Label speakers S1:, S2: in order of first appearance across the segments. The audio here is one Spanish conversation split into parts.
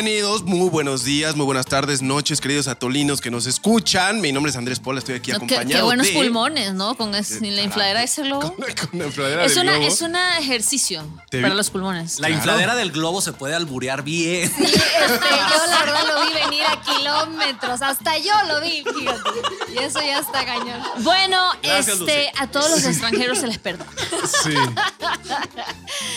S1: Bienvenidos, muy buenos días, muy buenas tardes, noches, queridos atolinos que nos escuchan. Mi nombre es Andrés Pola, estoy aquí
S2: No, qué,
S1: acompañado
S2: qué buenos
S1: de-
S2: pulmones, ¿no? Con es- la infladera de ese globo.
S1: Con, con la infladera
S2: Es
S1: del
S2: una,
S1: globo.
S2: es un ejercicio
S1: Te
S2: para los pulmones.
S3: La
S1: Claro.
S3: infladera del globo se puede alburear bien.
S4: Este, yo la verdad lo vi venir a kilómetros, hasta yo lo vi, fíjate. Y eso ya está cañón.
S2: Bueno,
S3: Gracias,
S2: este,
S3: Lucy.
S2: a todos los extranjeros se les perdona.
S1: Sí.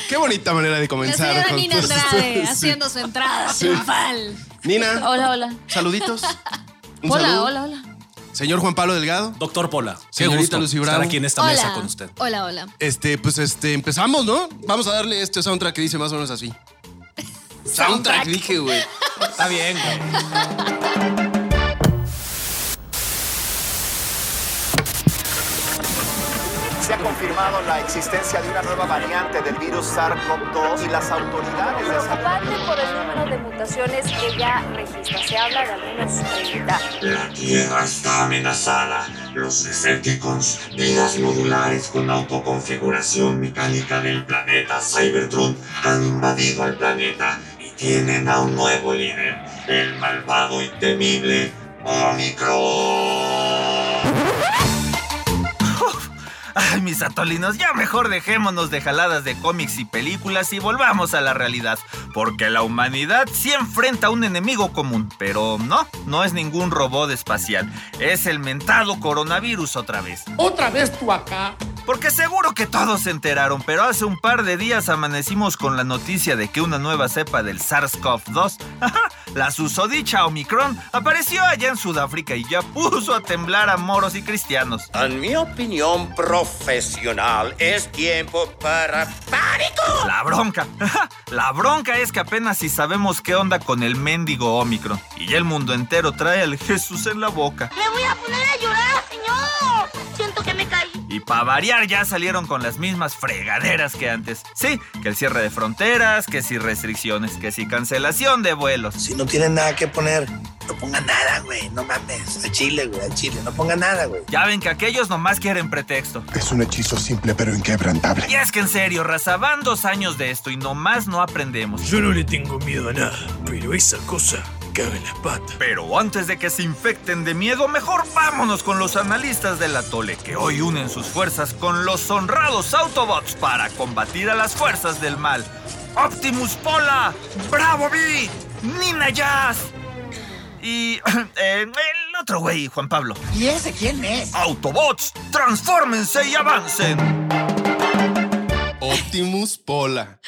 S1: Qué bonita manera de
S4: La
S1: comenzar.
S4: señora
S1: con
S4: Nina Andrade
S1: sí.
S4: haciendo su entrada triunfal.
S1: Nina,
S2: Hola, hola.
S1: saluditos. Un
S2: Hola,
S1: saludo.
S2: hola, hola.
S1: Señor Juan Pablo Delgado.
S3: Doctor Pola, qué
S1: Señorita
S3: gusto
S1: Lucy Bravo.
S3: estar aquí en esta
S4: Hola.
S3: mesa con usted.
S4: Hola, hola.
S1: Este, pues este, empezamos, ¿no? Vamos a darle este soundtrack que dice más o menos así. Soundtrack, dije, güey.
S3: Está bien, güey.
S5: Se ha confirmado la existencia de una nueva variante del virus SARS-CoV-2 y las autoridades de salud.
S6: preocupante por el número de mutaciones que ya registra. Se habla de al menos 30.
S7: La Tierra está amenazada. Los Decepticons, vidas modulares con autoconfiguración mecánica del planeta Cybertron, han invadido al planeta y tienen a un nuevo líder, el malvado y temible Omicron.
S8: Ay, mis atolinos, ya mejor dejémonos de jaladas de cómics y películas y volvamos a la realidad. Porque la humanidad sí enfrenta a un enemigo común. Pero no, no es ningún robot espacial. Es el mentado coronavirus otra vez.
S9: Otra vez tú acá.
S8: Porque seguro que todos se enteraron, pero hace un par de días amanecimos con la noticia de que una nueva cepa del SARS-CoV-2, la susodicha Omicron, apareció allá en Sudáfrica y ya puso a temblar a moros y cristianos.
S10: En mi opinión profesional, es tiempo para pánico.
S8: La bronca. La bronca es que apenas si sabemos qué onda con el mendigo Omicron. Y ya el mundo entero trae al Jesús en la boca.
S6: Me voy a poner a llorar, señor. Siento que me caí.
S8: Y para variar ya salieron con las mismas fregaderas que antes. Sí, que el cierre de fronteras, que si restricciones, que si cancelación de vuelos.
S9: Si no tienen nada que poner, no pongan nada, güey. No mames. A Chile, güey. A Chile. No pongan nada, güey.
S8: Ya ven que aquellos nomás quieren pretexto.
S11: Es un hechizo simple pero inquebrantable.
S8: Y es que en serio, raza, van dos años de esto y nomás no aprendemos.
S9: Yo no le tengo miedo a nada, pero esa cosa caga en la pata.
S8: Pero antes de que se infecten de miedo, mejor vámonos con los analistas del atole, que hoy unen sus fuerzas con los honrados Autobots para combatir a las fuerzas del mal. Optimus Pola, Bravo B, Nina Jazz y eh, el otro güey, Juan Pablo.
S9: ¿Y ese quién es?
S8: Autobots, transfórmense y avancen.
S1: Optimus Pola.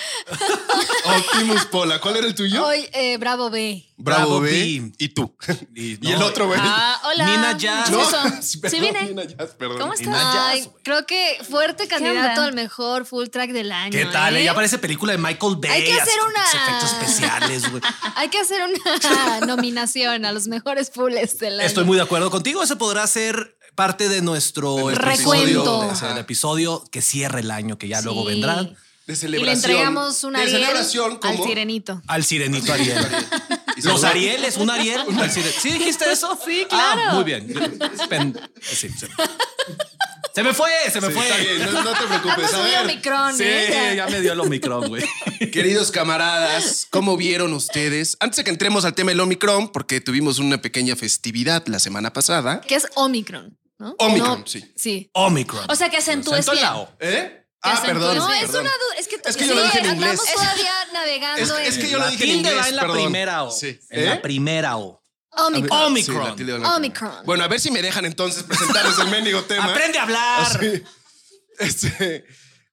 S1: Optimus Pola. ¿Cuál era el tuyo?
S4: Hoy, eh, Bravo B.
S1: Bravo,
S3: Bravo
S1: B.
S3: B.
S1: Y tú.
S3: Y,
S1: Y el otro, güey.
S2: Ah, hola.
S3: Nina Jazz.
S1: No.
S2: Sí,
S1: perdón,
S2: vine.
S1: Nina Jazz, perdón.
S2: ¿Cómo estás?
S3: Nina Jazz,
S4: Ay,
S3: güey.
S4: creo que fuerte candidato al mejor full track del año.
S3: ¿Qué tal?
S4: ¿eh?
S3: Ya parece película de Michael Bay.
S4: Hay que hacer una-
S3: efectos especiales, güey.
S4: Hay que hacer una nominación a los mejores fulls del año.
S3: Estoy muy de acuerdo contigo. Ese podrá ser parte de nuestro
S4: Recuento.
S3: episodio, de- el episodio que cierre el año, que ya luego vendrá.
S1: De
S4: Y le
S1: celebración.
S4: entregamos un
S1: De
S4: Ariel
S1: celebración
S4: al sirenito.
S3: Al sirenito Ariel. Los Arieles, un Ariel. al ¿Sí dijiste eso?
S4: Sí,
S3: Ah,
S4: claro.
S3: muy bien. Sí, sí. Se me fue, se me
S1: Sí,
S3: fue.
S1: está bien, no, no te preocupes. A ver,
S4: Omicron,
S3: Sí,
S4: ¿eh?
S3: ya me dio el Omicron, güey.
S1: Queridos camaradas, ¿cómo vieron ustedes? Antes de que entremos al tema del Omicron, porque tuvimos una pequeña festividad la semana pasada.
S4: Que es Omicron, ¿no?
S1: Omicron,
S4: No,
S1: sí.
S4: Sí.
S3: Omicron.
S2: O sea, que acentúes bien.
S3: la O.
S1: ¿Eh? Ah, perdón.
S4: No, es
S1: perdón.
S4: una duda. Es que,
S1: Es que yo lo dije en inglés.
S4: todavía navegando
S1: Es, es
S4: en
S1: que yo lo dije en inglés,
S3: va en la
S1: perdón.
S3: primera O.
S1: Sí.
S3: En la
S1: ¿Eh?
S3: primera O.
S4: Omicron.
S3: Omicron.
S1: Sí,
S4: Omicron.
S1: Bueno, a ver si me dejan entonces presentarles el mendigo tema.
S3: Aprende a hablar.
S1: Sí. Este,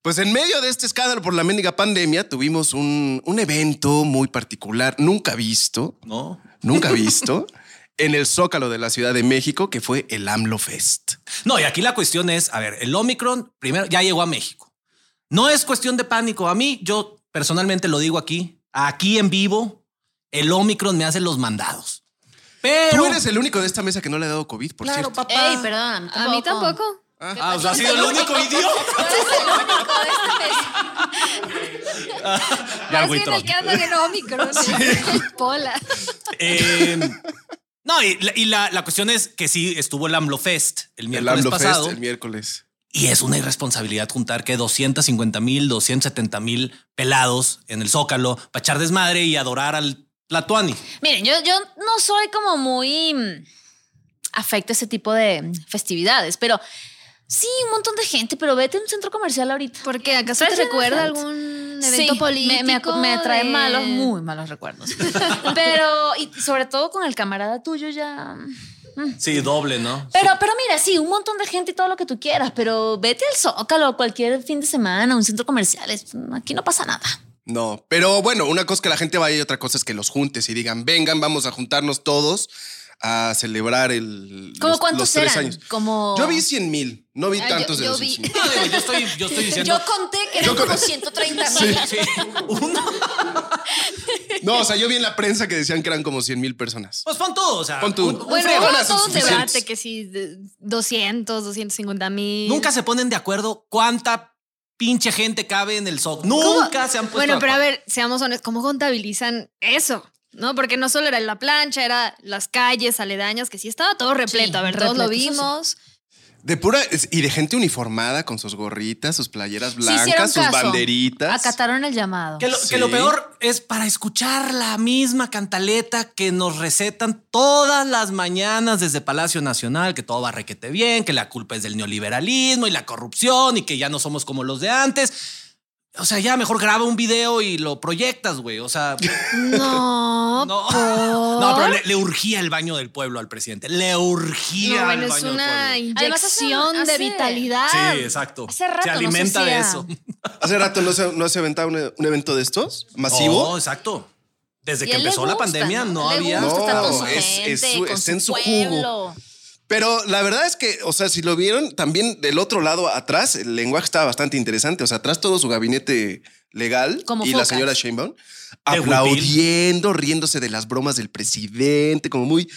S1: pues en medio de este escándalo por la mendiga pandemia tuvimos un, un evento muy particular, nunca visto,
S3: No.
S1: nunca visto, en el Zócalo de la Ciudad de México, que fue el AMLO Fest.
S3: No, y aquí la cuestión es, a ver, el Omicron primero ya llegó a México. No es cuestión de pánico. A mí, yo personalmente lo digo aquí, aquí en vivo, el Omicron me hace los mandados. Pero.
S1: Tú eres el único de esta mesa que no le ha dado COVID, por
S3: Claro,
S1: cierto.
S3: papá.
S2: Ey, perdón.
S4: A mí tampoco.
S3: Ah, o sea, ha sido el único idiota. Ya, güey,
S4: el
S3: Tron.
S4: que anda en Omicron. el Pola.
S3: Eh, no, y, la, y la- la cuestión es que sí estuvo el AMLO Fest el
S1: El
S3: miércoles
S1: AMLO
S3: pasado.
S1: Fest el miércoles.
S3: Y es una irresponsabilidad juntar que 250 mil, 270 mil pelados en el Zócalo para echar desmadre y adorar al La Tuani.
S2: Miren, yo, yo no soy como muy mm, afecto a ese tipo de festividades, pero sí, un montón de gente, pero vete a un centro comercial ahorita.
S4: ¿Por qué? ¿Acaso te recuerda algún
S2: Sí,
S4: evento político?
S2: Me, me, me trae
S4: de-
S2: malos, muy malos recuerdos. pero, y sobre todo con el camarada tuyo ya. mm.
S3: Sí, doble, ¿no?
S2: Pero, pero mira, sí, un montón de gente y todo lo que tú quieras, pero vete al Zócalo cualquier fin de semana, a un centro comercial. aquí no pasa nada.
S1: No, pero bueno, una cosa es que la gente vaya y otra cosa es que los juntes y digan, vengan, vamos a juntarnos todos a celebrar el,
S2: ¿Cómo
S1: los,
S2: cuántos
S1: los tres
S2: eran?
S1: años.
S2: Como...
S1: Yo vi 100 mil, no vi
S4: Ay,
S1: tantos
S4: yo-
S1: de
S4: yo
S1: los
S4: vi.
S1: 100
S3: No, digo, yo estoy, yo estoy diciendo.
S4: Yo conté que
S1: Yo
S4: eran como
S1: conté.
S4: 130
S1: Sí,
S4: mil.
S3: Sí, uno.
S1: No, o sea, yo vi en la prensa que decían que eran como 100 mil personas.
S3: Pues pon todo, o sea.
S1: Pon tú.
S3: un-
S4: Bueno, un
S1: suficientes.
S4: debate que si de 200, 250 mil.
S3: Nunca se ponen de acuerdo cuánta pinche gente cabe en el SOC. Nunca se han puesto
S4: Bueno,
S3: de
S4: pero a ver, seamos honestos, ¿cómo contabilizan eso? ¿No? Porque no solo era la plancha, era las calles aledañas, que sí estaba todo repleto.
S2: Sí,
S4: a ver, todos lo
S2: repleto,
S4: vimos.
S1: De pura y de gente uniformada con sus gorritas, sus playeras
S2: Sí
S1: blancas, sus
S2: caso.
S1: banderitas.
S2: Acataron el llamado.
S3: Que lo,
S1: Sí.
S3: que lo peor es para escuchar la misma cantaleta que nos recetan todas las mañanas desde Palacio Nacional, que todo va requete bien, que la culpa es del neoliberalismo y la corrupción y que ya no somos como los de antes. O sea, ya mejor graba un video y lo proyectas, güey. O sea,
S4: No,
S3: no,
S4: ¿por?
S3: no pero le, le urgía el baño del pueblo al presidente. Le urgía
S4: No, bueno,
S3: el
S4: es
S3: baño del
S4: una
S3: pueblo.
S2: Además, hace-
S4: inyección de
S2: hace-
S4: vitalidad.
S3: Sí, exacto.
S2: Hace rato
S3: se
S2: no se
S3: alimenta de eso.
S1: Hace rato no se, no se aventaba un, un evento de estos masivo.
S3: No, exacto. Desde
S2: Y
S3: que empezó la pandemia no, había.
S1: No,
S2: su
S1: es-
S2: gente,
S1: es su- está en su jugo. Pero la verdad es que, o sea, si lo vieron, también del otro lado atrás, el lenguaje estaba bastante interesante. O sea, atrás todo su gabinete legal
S2: Como
S1: y la señora Sheinbaum aplaudiendo, riéndose de las bromas del presidente, como muy...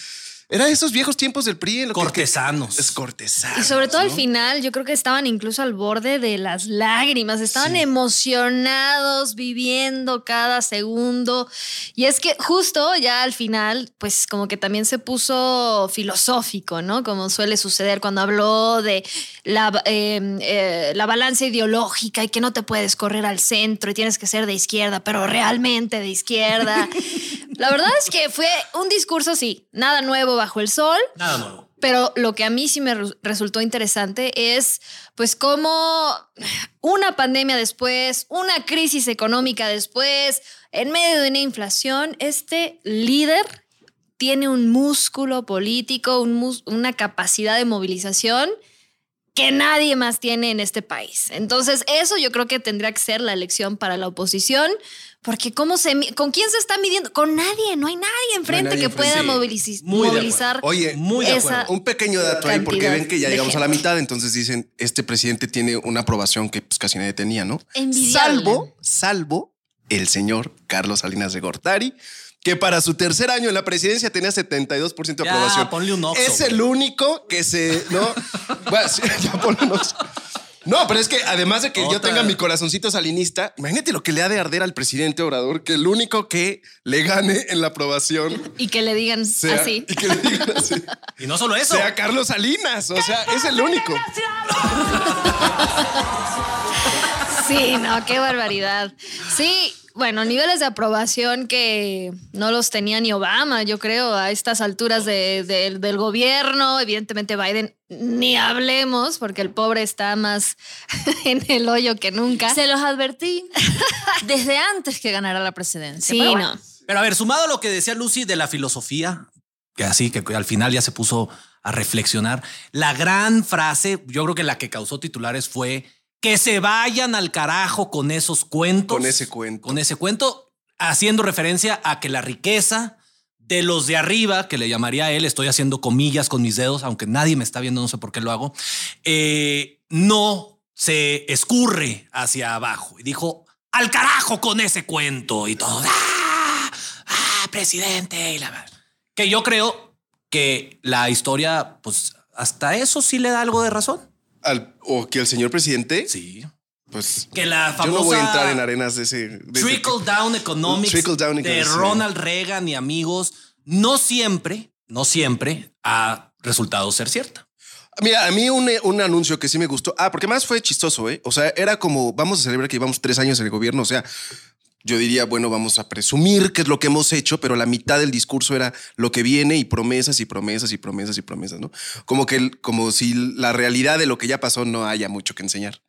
S1: Era esos viejos tiempos del PRI. En lo
S3: Cortesanos.
S1: que- es cortesano.
S4: Y sobre todo al final, yo creo que estaban incluso al borde de las lágrimas, estaban emocionados, viviendo cada segundo. Y es que justo ya al final, pues como que también se puso filosófico, ¿no? Como suele suceder cuando habló de la, eh, eh, la balanza ideológica y que no te puedes correr al centro y tienes que ser de izquierda, pero realmente de izquierda. la verdad es que fue un discurso, sí, nada nuevo bajo el sol.
S3: Nada nuevo.
S4: Pero lo que a mí sí me re- resultó interesante es, pues, cómo una pandemia después, una crisis económica después, en medio de una inflación, este líder tiene un músculo político, un mus- una capacidad de movilización que nadie más tiene en este país. Entonces, eso yo creo que tendría que ser la elección para la oposición, porque cómo se con quién se está midiendo, con nadie, no hay nadie enfrente
S1: nadie
S4: que
S1: enfrente.
S4: pueda
S1: Sí.
S4: movilici-
S3: Muy de
S4: movilizar
S1: Oye,
S3: Muy de
S4: esa.
S1: Un pequeño dato ahí, porque ven que ya llegamos a la mitad, entonces dicen, este presidente tiene una aprobación que pues, casi nadie tenía, ¿no?
S2: Envidiable.
S1: Salvo, salvo el señor Carlos Salinas de Gortari, que para su tercer año en la presidencia tenía 72% de
S3: Ya,
S1: aprobación.
S3: ponle un Oxxo,
S1: es el único que se, ¿no? Bueno, sí, ya ponle un Oxxo. No, pero es que además de que yo tenga mi corazoncito salinista, imagínate lo que le ha de arder al presidente Obrador, que el único que le gane en la aprobación
S4: y que le digan
S1: sea,
S4: así.
S1: y que le digan así,
S3: Y no solo eso.
S1: sea Carlos Salinas. O sea, es el único.
S4: Sí, no, qué barbaridad. Sí, bueno, niveles de aprobación que no los tenía ni Obama, yo creo, a estas alturas de- de- del gobierno. Evidentemente Biden, ni hablemos, porque el pobre está más en el hoyo que nunca.
S2: Se los advertí desde antes que ganara la presidencia.
S4: Sí,
S2: Pero bueno,
S4: no.
S3: Pero a ver, sumado a lo que decía Lucy de la filosofía, que así que al final ya se puso a reflexionar, la gran frase, yo creo que la que causó titulares fue que se vayan al carajo con esos cuentos.
S1: Con ese cuento.
S3: Con ese cuento, haciendo referencia a que la riqueza de los de arriba, que le llamaría a él, estoy haciendo comillas con mis dedos, aunque nadie me está viendo, no sé por qué lo hago, eh, no se escurre hacia abajo. Y dijo, al carajo con ese cuento y todo. ¡Ah! ¡Ah, presidente! Y la... Que yo creo que la historia, pues hasta eso sí le da algo de razón.
S1: Al- o que el señor presidente,
S3: Sí.
S1: pues
S3: Que la
S1: yo
S3: famosa
S1: no voy a entrar en arenas de ese. de
S3: Trickle. Down Economics
S1: Trickle down
S3: de
S1: economics, sí.
S3: Ronald Reagan y amigos, no siempre, no siempre ha resultado ser cierta.
S1: Mira, a mí un, un anuncio que sí me gustó. Ah, porque más fue chistoso, ¿eh? O sea, era como, vamos a celebrar que llevamos tres años en el gobierno. O sea, yo diría, bueno, vamos a presumir que es lo que hemos hecho, pero la mitad del discurso era lo que viene y promesas y promesas y promesas y promesas, ¿no? Como que como si la realidad de lo que ya pasó no haya mucho que enseñar.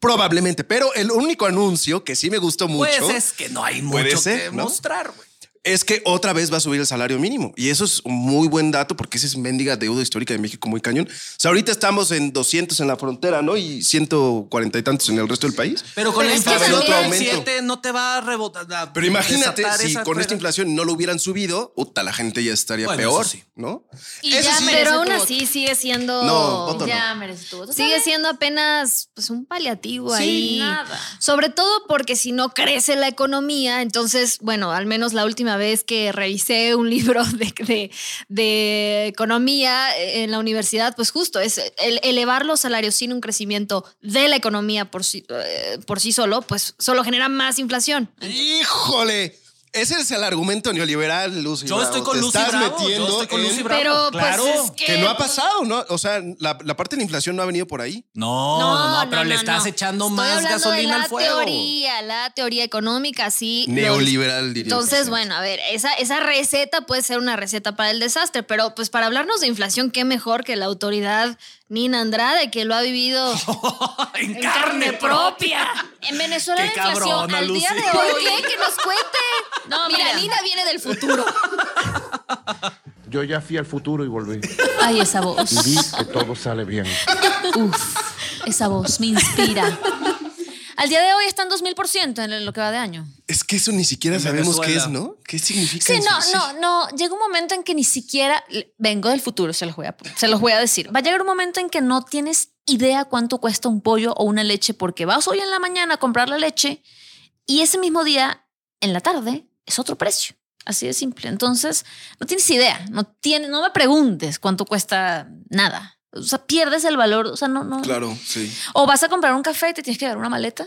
S1: Probablemente, pero el único anuncio que sí me gustó mucho
S3: Pues es que no hay mucho
S1: ser,
S3: que
S1: ¿no?
S3: mostrar, güey.
S1: Es que otra vez va a subir el salario mínimo. Y eso es un muy buen dato porque esa es mendiga deuda histórica de México muy cañón. O sea, ahorita estamos en 200 en la frontera, ¿no? Y 140 y tantos en el resto del país.
S3: Pero con
S1: Pero
S3: la inflación
S1: aumento.
S3: 7 no te va a rebotar. a
S1: Pero imagínate si
S3: esa
S1: con esta inflación no lo hubieran subido, puta, la gente ya estaría
S3: Bueno,
S1: peor,
S3: eso sí.
S1: ¿no?
S2: Y
S1: Eso
S2: ya
S1: sí.
S4: Pero aún así sigue siendo.
S1: No, voto no.
S2: Ya merece tu voto.
S4: Sigue
S2: ¿sabes?
S4: siendo apenas pues, un paliativo
S2: Sí,
S4: ahí.
S2: nada.
S4: Sobre todo porque si no crece la economía, entonces, bueno, al menos la última vez que revisé un libro de, de- de economía en la universidad, pues justo es el elevar los salarios sin un crecimiento de la economía por sí, eh, por sí solo, pues solo genera más inflación.
S1: ¡Híjole! Ese es el argumento neoliberal, Lucy.
S3: Yo
S1: Bravo.
S3: estoy con
S1: Te
S3: Lucy
S1: estás
S3: Bravo, yo
S1: metiendo
S3: estoy con
S1: en-
S3: Lucy Bravo.
S4: Pero
S3: claro.
S4: pues es que,
S1: Que no ha pasado, ¿no? O sea, la, la parte de la inflación no ha venido por ahí.
S3: No, no, no, pero le estás
S4: no.
S3: echando
S4: Estoy
S3: más gasolina
S4: de la
S3: al fuego.
S4: teoría, la teoría económica, sí.
S1: Neoliberal, diría.
S4: Entonces, bueno, a ver, esa, esa receta puede ser una receta para el desastre, pero pues para hablarnos de inflación, qué mejor que la autoridad Nina Andrade, que lo ha vivido
S3: en
S4: en carne propia.
S2: En Venezuela
S3: Qué
S2: la inflación
S3: cabrona,
S2: al día de
S4: ¿Por
S2: hoy.
S4: qué? Que nos cuente.
S2: No,
S4: mira,
S2: mira.
S4: Nina viene del futuro.
S11: Yo ya fui al futuro y volví.
S2: Ay, esa voz.
S11: Y vi que todo sale bien.
S2: Uf, esa voz me inspira. Al día de hoy está en 2000% en lo que va de año.
S1: Es que eso ni siquiera
S3: En
S1: sabemos qué es, ¿no? ¿Qué significa
S2: Sí,
S1: eso?
S2: no, no, no. Llega un momento en que ni siquiera vengo del futuro, se los voy a, se los voy a decir. Va a llegar un momento en que no tienes idea cuánto cuesta un pollo o una leche porque vas hoy en la mañana a comprar la leche y ese mismo día en la tarde es otro precio. Así de simple. Entonces, no tienes idea. No, tiene, no me preguntes cuánto cuesta nada. O sea, pierdes el valor. O sea, no, no.
S1: Claro, sí.
S2: O vas a comprar un café y te tienes que dar una maleta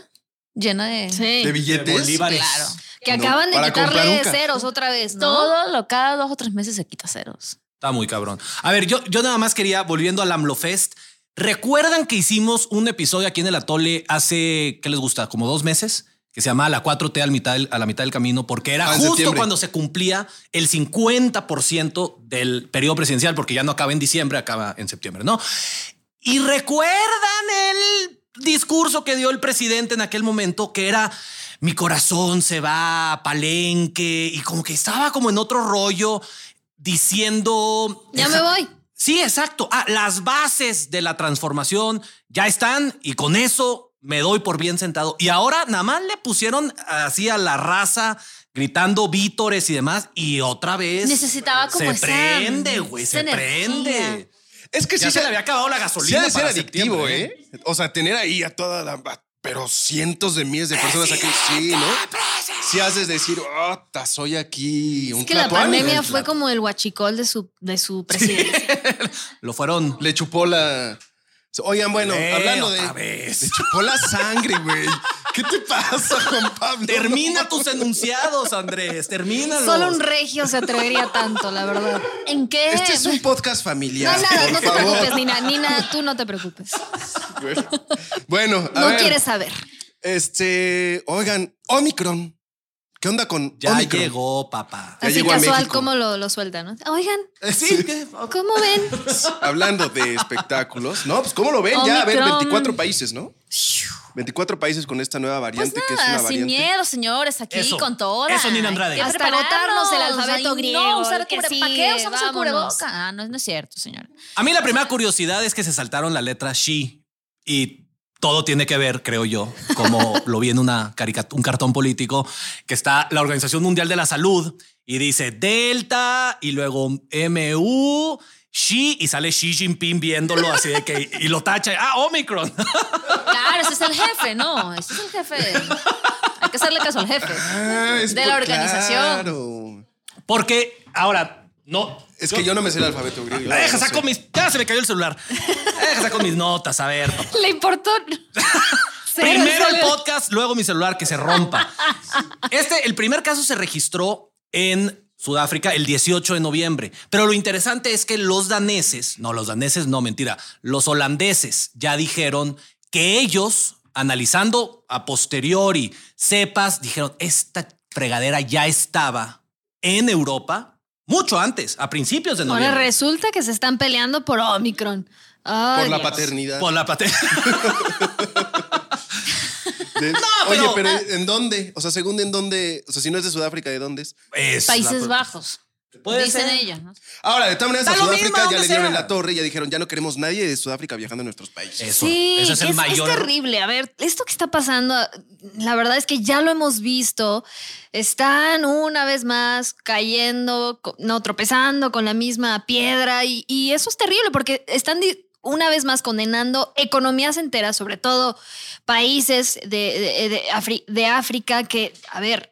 S2: llena de.
S4: Sí.
S1: ¿De billetes?
S3: bolívares.
S2: Claro.
S4: Que
S1: No,
S4: acaban de quitarle ceros otra vez, ¿no?
S2: Todo lo cada dos o tres meses se quita ceros.
S3: Está muy cabrón. A ver, yo, yo nada más quería, volviendo al AMLOFest, ¿recuerdan que hicimos un episodio aquí en el Atole hace, ¿qué les gusta? Como dos meses, que se llamaba La 4T al mitad del- a la mitad del camino, porque era
S1: Ah,
S3: justo
S1: septiembre.
S3: cuando se cumplía el 50% del periodo presidencial, porque ya no acaba en diciembre, acaba en septiembre, ¿no? Y recuerdan el discurso que dio el presidente en aquel momento, que era mi corazón se va a palenque y como que estaba como en otro rollo diciendo...
S4: Ya me voy.
S3: Sí, exacto. Ah, las bases de la transformación ya están y con eso me doy por bien sentado. Y ahora nada más le pusieron así a la raza gritando vítores y demás y otra vez
S2: Necesitaba como
S3: se
S2: esa-
S3: prende, güey, se prende.
S1: Es que
S3: Ya
S1: sí
S3: se le había acabado la
S1: Sí,
S3: gasolina
S1: ha de ser
S3: para
S1: adictivo,
S3: septiembre,
S1: ¿eh? O sea, tener ahí a toda la. a- Pero cientos de miles de personas aquí. Sí, ¿no? Sí haces decir, oh, ta, soy aquí un
S4: Es que la
S1: tlatoani".
S4: pandemia fue como el huachicol de su, de su presidente.
S3: Lo fueron
S1: Le chupó la. Oigan, bueno,
S3: Eh,
S1: hablando de.
S3: vez.
S1: Le chupó la sangre, güey. ¿Qué te pasa, Juan Pablo?
S3: Termina tus enunciados, Andrés. Termina.
S4: Solo un regio se atrevería tanto, la verdad.
S2: ¿En qué?
S1: Este es un podcast
S4: No,
S1: familiar.
S4: nada,
S1: por
S4: no te
S1: favor.
S4: preocupes, Nina. Nina, tú no te preocupes.
S1: Bueno, a
S4: No
S1: ver,
S4: quieres saber.
S1: Este, oigan, Omicron. ¿Qué onda con
S3: Ya
S1: Omicron?
S3: llegó, papá.
S1: Ya
S4: Así
S1: llegó a
S4: casual
S1: México.
S4: como lo, lo suelta, ¿no? Oigan,
S3: Sí, ¿qué?
S4: ¿cómo ven?
S1: Hablando de espectáculos, ¿no? Pues, ¿cómo lo ven? Ya, a ver,
S2: Omicron.
S1: 24 países, ¿no? 24 países con esta nueva
S2: Pues
S1: variante, que es una
S2: nada, sin
S1: variante.
S2: miedo, señores, aquí
S3: Eso,
S2: con todo.
S3: eso, Nina Andrade.
S4: Hasta agotarnos el alfabeto griego,
S2: No, usar
S4: el que
S2: cubre- ¿Para
S4: sigue,
S2: qué usamos el cubreboca? Ah, no, no es cierto, señor.
S3: A mí la primera curiosidad es que se saltaron la letra she y todo tiene que ver, creo yo, como lo vi en una caricatura, un cartón político, que está la Organización Mundial de la Salud y dice Delta y luego MU, Xi y sale Xi Jinping viéndolo así de que y lo tacha. Ah, Omicron.
S2: Claro, ese es el jefe, no, ese es el jefe. Hay que hacerle caso al jefe.
S1: Ah, es
S2: de la organización.
S1: Claro.
S3: Porque ahora no.
S1: Es que yo no me sé el alfabeto griego.
S3: Deja,
S1: no
S3: saco
S1: sé.
S3: mis. Ya se me cayó el celular. Deja, saco mis notas. A ver. papá.
S4: Le importó.
S3: Primero el
S4: saber.
S3: podcast, luego mi celular que se rompa. Este, el primer caso se registró en Sudáfrica el 18 de noviembre. Pero lo interesante es que los daneses, no, los daneses, no, mentira, los holandeses ya dijeron que ellos analizando a posteriori cepas, dijeron, esta fregadera ya estaba en Europa mucho antes, a principios de
S4: Ahora
S3: noviembre.
S4: resulta que se están peleando por Omicron. Ay,
S1: Por la
S4: Dios.
S1: paternidad.
S3: Por la paternidad.
S1: De-
S3: pero-
S1: Oye, pero ¿en dónde? O sea, según en dónde, o sea, si no es de Sudáfrica, ¿de dónde es?
S3: Es
S2: Países
S1: la-
S2: Bajos.
S3: Puede
S2: Dicen
S3: ser.
S2: ellos, ¿no?
S1: Ahora, de todas maneras,
S3: Da
S1: a
S3: lo
S1: Sudáfrica
S3: mismo,
S1: ya
S3: donde
S1: le dieron
S3: sea.
S1: en la torre y ya dijeron, ya no queremos nadie de Sudáfrica viajando a nuestros países.
S3: Eso,
S4: Sí,
S3: ese es el
S4: es,
S3: mayor.
S4: es terrible. A ver, esto que está pasando, la verdad es que ya lo hemos visto. Están una vez más cayendo, co- no tropezando con la misma piedra y, y eso es terrible porque están di- una vez más condenando economías enteras, sobre todo países de, de- de Afri- de África que, a ver,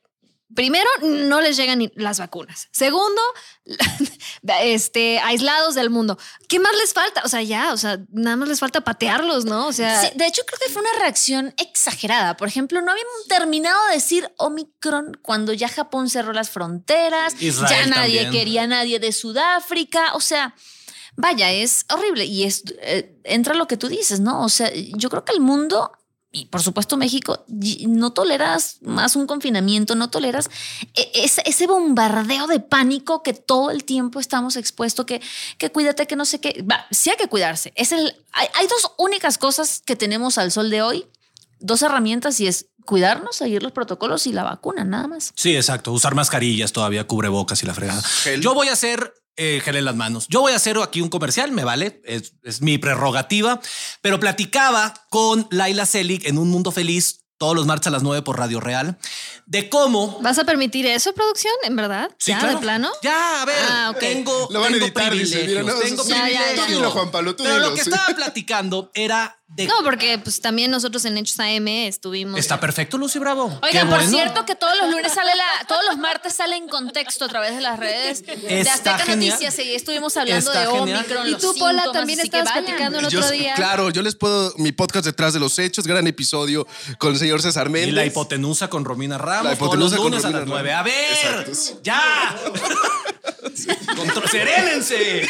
S4: Primero, no les llegan ni las vacunas. Segundo, este, aislados del mundo. ¿Qué más les falta? O sea, ya, o sea, nada más les falta patearlos, ¿no? O sea,
S2: Sí, de hecho, creo que fue una reacción exagerada. Por ejemplo, no habíamos terminado de decir Omicron cuando ya Japón cerró las fronteras,
S3: Israel
S2: ya nadie
S3: también.
S2: quería a nadie de Sudáfrica. O sea, vaya, es horrible. Y es, eh, entra lo que tú dices, ¿no? O sea, yo creo que el mundo. Y por supuesto México, no toleras más un confinamiento, no toleras e- ese, ese bombardeo de pánico que todo el tiempo estamos expuestos, que, que cuídate, que no sé qué. Va, sí hay que cuidarse. Es el, hay, hay dos únicas cosas que tenemos al sol de hoy, dos herramientas y es cuidarnos, seguir los protocolos y la vacuna, nada más.
S3: Sí, exacto. Usar mascarillas todavía, cubrebocas y la fregada.
S1: Gel.
S3: Yo voy a hacer eh, gel en las manos. Yo voy a hacer aquí un comercial, me vale, es, es mi prerrogativa, pero platicaba con Laila Selig en Un Mundo Feliz todos los martes a las 9 por Radio Real de cómo...
S4: ¿vas a permitir eso, producción? ¿En verdad?
S3: Sí,
S4: ¿Ya,
S3: claro.
S4: de plano?
S3: Ya, a ver,
S4: Ah, ok.
S3: tengo,
S1: Lo van a
S3: tengo
S1: editar, dice, mira, no,
S3: tengo
S4: ya, ya, ya.
S1: Tú dilo, Juan Pablo, tú
S3: Pero
S1: dilo,
S3: lo que
S1: sí.
S3: estaba platicando era de...
S4: No, porque pues también nosotros en Hechos AM estuvimos.
S3: Está perfecto, Lucy Bravo.
S2: Oigan, por
S3: bueno.
S2: cierto que todos los lunes sale la, todos los martes sale en contexto a través de las redes de
S3: Está
S2: Azteca
S3: genial.
S2: Noticias y estuvimos hablando
S3: Está
S2: de
S3: genial.
S2: Omicron.
S4: Y
S2: los
S4: tú, Pola,
S2: síntomas,
S4: también estabas platicando el
S1: Yo-
S4: otro día.
S1: Claro, yo les puedo, mi podcast detrás de los hechos, gran episodio con el señor César Méndez.
S3: Y la hipotenusa con Romina Ramos
S1: La
S3: todos los
S1: hipotenusa con
S3: lunes a
S1: Romina
S3: las 9.
S1: Ramos.
S3: A ver,
S1: Exacto, sí.
S3: ya. Contro- Serénense.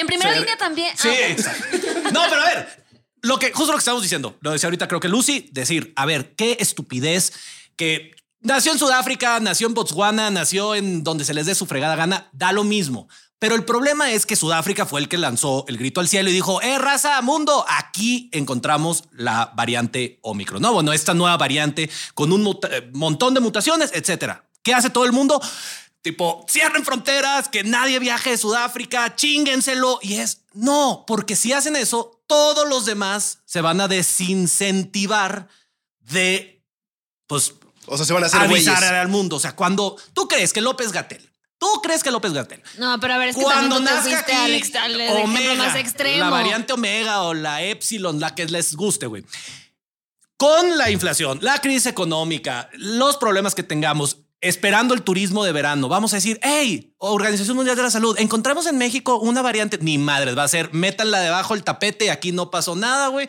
S2: En primera línea también.
S3: Sí,
S2: ah,
S3: exacto. No, pero a ver, lo que justo lo que estamos diciendo, lo decía ahorita creo que Lucy, decir, a ver, qué estupidez que nació en Sudáfrica, nació en Botswana, nació en donde se les dé su fregada gana, da lo mismo. Pero el problema es que Sudáfrica fue el que lanzó el grito al cielo y dijo, eh, raza, mundo, aquí encontramos la variante Omicron. No, bueno, esta nueva variante con un eh, montón de mutaciones, etcétera. ¿Qué hace todo el mundo? Tipo, cierren fronteras, que nadie viaje de Sudáfrica, chinguenselo. Y es no, porque si hacen eso, todos los demás se van a desincentivar de, pues,
S1: O sea, se van a hacer
S3: avisar
S1: güeyes.
S3: al mundo. O sea, cuando tú crees que López Gatel, tú crees que López Gatel,
S4: No, pero a ver, es que
S3: cuando
S4: tú
S3: nazca
S4: fuiste
S3: aquí,
S4: al, ex- al ejemplo
S3: Omega,
S4: más extremo.
S3: la variante Omega o la Epsilon, la que les guste, güey. Con la inflación, la crisis económica, los problemas que tengamos, esperando el turismo de verano, vamos a decir, hey, Organización Mundial de la Salud, encontramos en México una variante, ni madres, va a ser, métanla debajo el tapete, aquí no pasó nada, güey,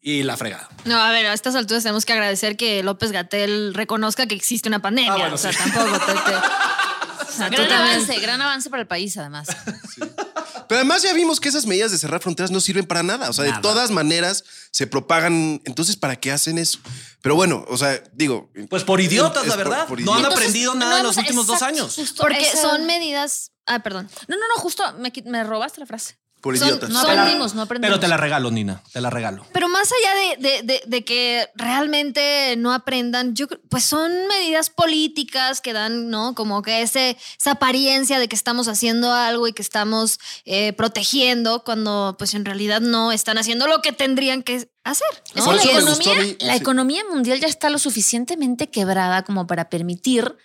S3: y la fregada.
S4: No, a ver, a estas alturas tenemos que agradecer que López Gatel reconozca que existe una pandemia.
S3: Ah, bueno,
S4: o sea,
S3: sí.
S4: tampoco te- te- o sea, tú
S2: gran avance, gran avance para el país, además.
S1: Pero además ya vimos que esas medidas de cerrar fronteras no sirven para nada. O sea,
S3: Nada.
S1: de todas maneras se propagan. Entonces, ¿para qué hacen eso? Pero bueno, o sea, digo.
S3: Pues por idiotas, la
S1: por-
S3: verdad.
S1: por
S3: no han aprendido nada en los últimos dos años.
S2: justo
S4: Porque
S2: esa-
S4: son medidas. Ah, perdón.
S2: No, no, no, justo me, me robaste la frase.
S1: Por
S4: son-
S1: idiotas.
S2: No aprendimos, no aprendimos.
S3: Pero te la regalo, Nina, te la regalo.
S4: Pero más allá de, de- de- de que realmente no aprendan, yo creo- pues son medidas políticas que dan, ¿no? Como que ese, esa apariencia de que estamos haciendo algo y que estamos eh, protegiendo cuando pues en realidad no están haciendo lo que tendrían que hacer.
S2: No, la, economía,
S1: mí,
S2: la
S1: sí.
S2: economía mundial ya está lo suficientemente quebrada como para permitir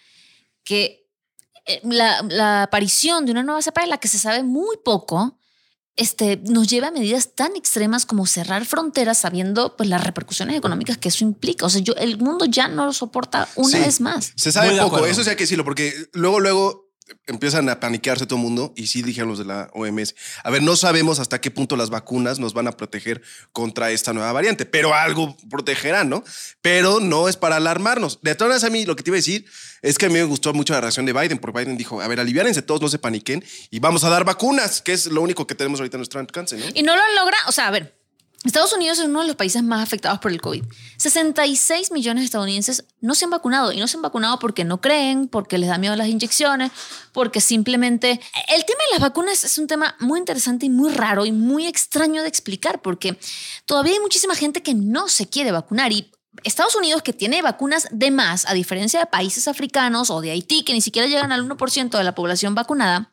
S2: que eh, la, la aparición de una nueva cepa de la que se sabe muy poco este, nos lleva a medidas tan extremas como cerrar fronteras sabiendo pues, las repercusiones económicas que eso implica. O sea, yo, el mundo ya no lo soporta una
S1: Sí.
S2: vez más.
S1: Se sabe
S3: Muy
S1: poco, eso sí hay que decirlo, porque luego, luego empiezan a paniquearse todo el mundo y sí dijeron los de la OMS. A ver, no sabemos hasta qué punto las vacunas nos van a proteger contra esta nueva variante, pero algo protegerán, ¿no? Pero no es para alarmarnos. De todas maneras, a mí lo que te iba a decir es que a mí me gustó mucho la reacción de Biden, porque Biden dijo, a ver, aliviárense todos, no se paniquen y vamos a dar vacunas, que es lo único que tenemos ahorita en nuestro alcance, ¿no?
S2: Y no lo han logrado. O sea, a ver, Estados Unidos es uno de los países más afectados por el COVID. 66 millones de estadounidenses no se han vacunado y no se han vacunado porque no creen, porque les da miedo las inyecciones, porque simplemente... El tema de las vacunas es un tema muy interesante y muy raro y muy extraño de explicar porque todavía hay muchísima gente que no se quiere vacunar y Estados Unidos, que tiene vacunas de más, a diferencia de países africanos o de Haití, que ni siquiera llegan al 1% de la población vacunada,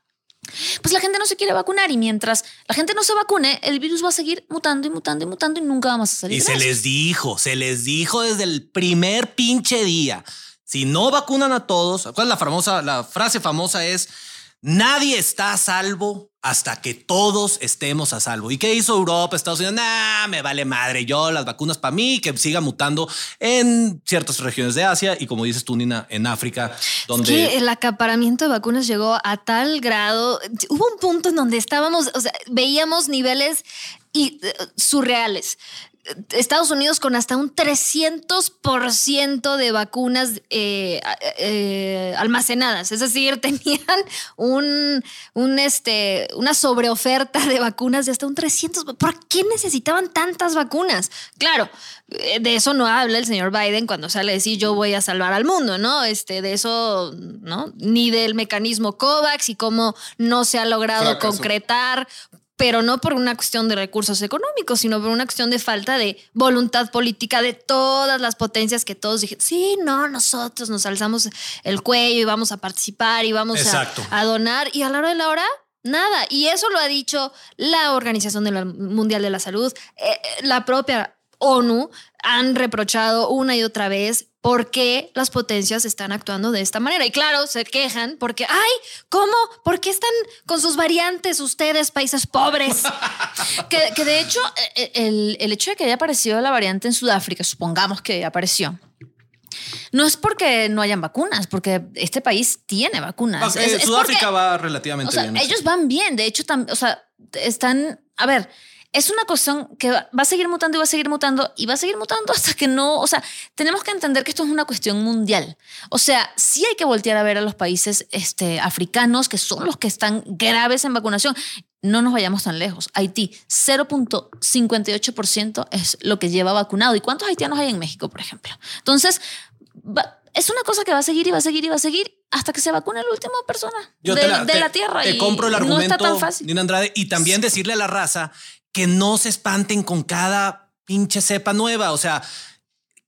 S2: pues la gente no se quiere vacunar y mientras la gente no se vacune, el virus va a seguir mutando y mutando y mutando y nunca vamos a salir.
S3: Y se les dijo, se les dijo desde el primer pinche día. Si no vacunan a todos, ¿cuál es la famosa, la frase famosa es nadie está a salvo hasta que todos estemos a salvo. ¿Y qué hizo Europa, Estados Unidos? Nah, me vale madre. Yo las vacunas para mí que siga mutando en ciertas regiones de Asia y como dices tú, Nina, en África, donde
S4: el acaparamiento de vacunas llegó a tal grado. Hubo un punto en donde estábamos, o sea, veíamos niveles eh, surreales. Estados Unidos con hasta un 300% de vacunas eh, eh, almacenadas. Es decir, tenían un, un, este, una sobreoferta de vacunas de hasta un 300. ¿Por qué necesitaban tantas vacunas? Claro, eh, de eso no habla el señor Biden cuando sale a decir yo voy a salvar al mundo, ¿no? Este, de eso, ¿no? Ni del mecanismo COVAX y cómo no se ha logrado
S1: Fracaso.
S4: concretar pero no por una cuestión de recursos económicos, sino por una cuestión de falta de voluntad política de todas las potencias que todos dijeron, sí, no, nosotros nos alzamos el cuello y vamos a participar y vamos a, donar y a la hora de la hora, nada. Y eso lo ha dicho la Organización Mundial de la Salud, eh, eh, la propia ONU, han reprochado una y otra vez por qué las potencias están actuando de esta manera. Y claro, se quejan porque, ay, ¿cómo? ¿Por qué están con sus variantes ustedes, países pobres?
S2: Que, que de hecho, eh, el, el hecho de que haya aparecido la variante en Sudáfrica, supongamos que apareció, no es porque no hayan vacunas, porque este país tiene vacunas.
S3: Ok,
S2: Es- es
S3: Sudáfrica
S2: porque-
S3: va relativamente
S2: o sea,
S3: bien.
S2: ellos van bien. De hecho, tam- o sea, están. A ver, es una cuestión que va a seguir mutando y va a seguir mutando y va a seguir mutando hasta que no. O sea, tenemos que entender que esto es una cuestión mundial. O sea, sí hay que voltear a ver a los países este, africanos que son los que están graves en vacunación. No nos vayamos tan lejos. Haití, 0.58% es lo que lleva vacunado. ¿Y cuántos haitianos hay en México, por ejemplo? Entonces, va- es una cosa que va a seguir y va a seguir y va a seguir hasta que se vacune la última persona
S3: Yo
S2: de,
S3: te la,
S2: de
S3: te-
S2: la Tierra.
S3: Te
S2: y
S3: compro el
S2: No
S3: argumento,
S2: está tan fácil.
S3: Nina Andrade, y también decirle a la raza que no se espanten con cada pinche cepa nueva. O sea,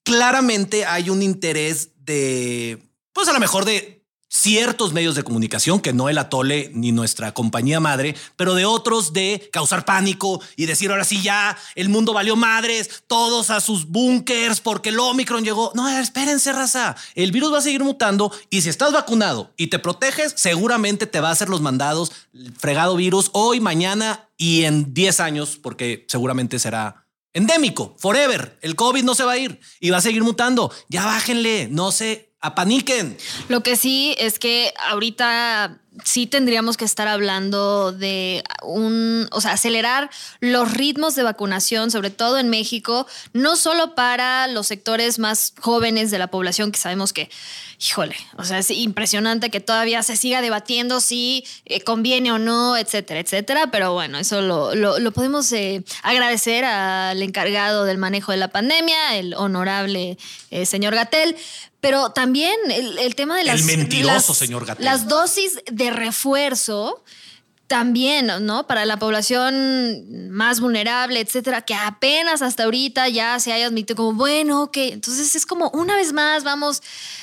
S3: claramente hay un interés de, pues a lo mejor de ciertos medios de comunicación, que no el atole ni nuestra compañía madre, pero de otros de causar pánico y decir ahora sí ya el mundo valió madres, todos a sus búnkers porque el Omicron llegó. No, espérense, raza. El virus va a seguir mutando y si estás vacunado y te proteges, seguramente te va a hacer los mandados fregado virus hoy, mañana y en 10 años, porque seguramente será endémico, forever. El COVID no se va a ir y va a seguir mutando. Ya bájenle, no se apaniquen.
S4: Lo que sí es que ahorita sí tendríamos que estar hablando de un, o sea, acelerar los ritmos de vacunación, sobre todo en México, no solo para los sectores más jóvenes de la población, que sabemos que, híjole, o sea, es impresionante que todavía se siga debatiendo si eh, conviene o no, etcétera, etcétera, pero bueno, eso lo, lo- lo podemos eh, agradecer al encargado del manejo de la pandemia, el honorable eh, señor Gatel. Pero también el, el tema de las.
S3: El mentiroso
S4: las-
S3: señor Gatell.
S4: Las dosis de refuerzo también, ¿no? Para la población más vulnerable, etcétera, que apenas hasta ahorita ya se haya admitido como, bueno, ok, entonces es como una vez más vamos,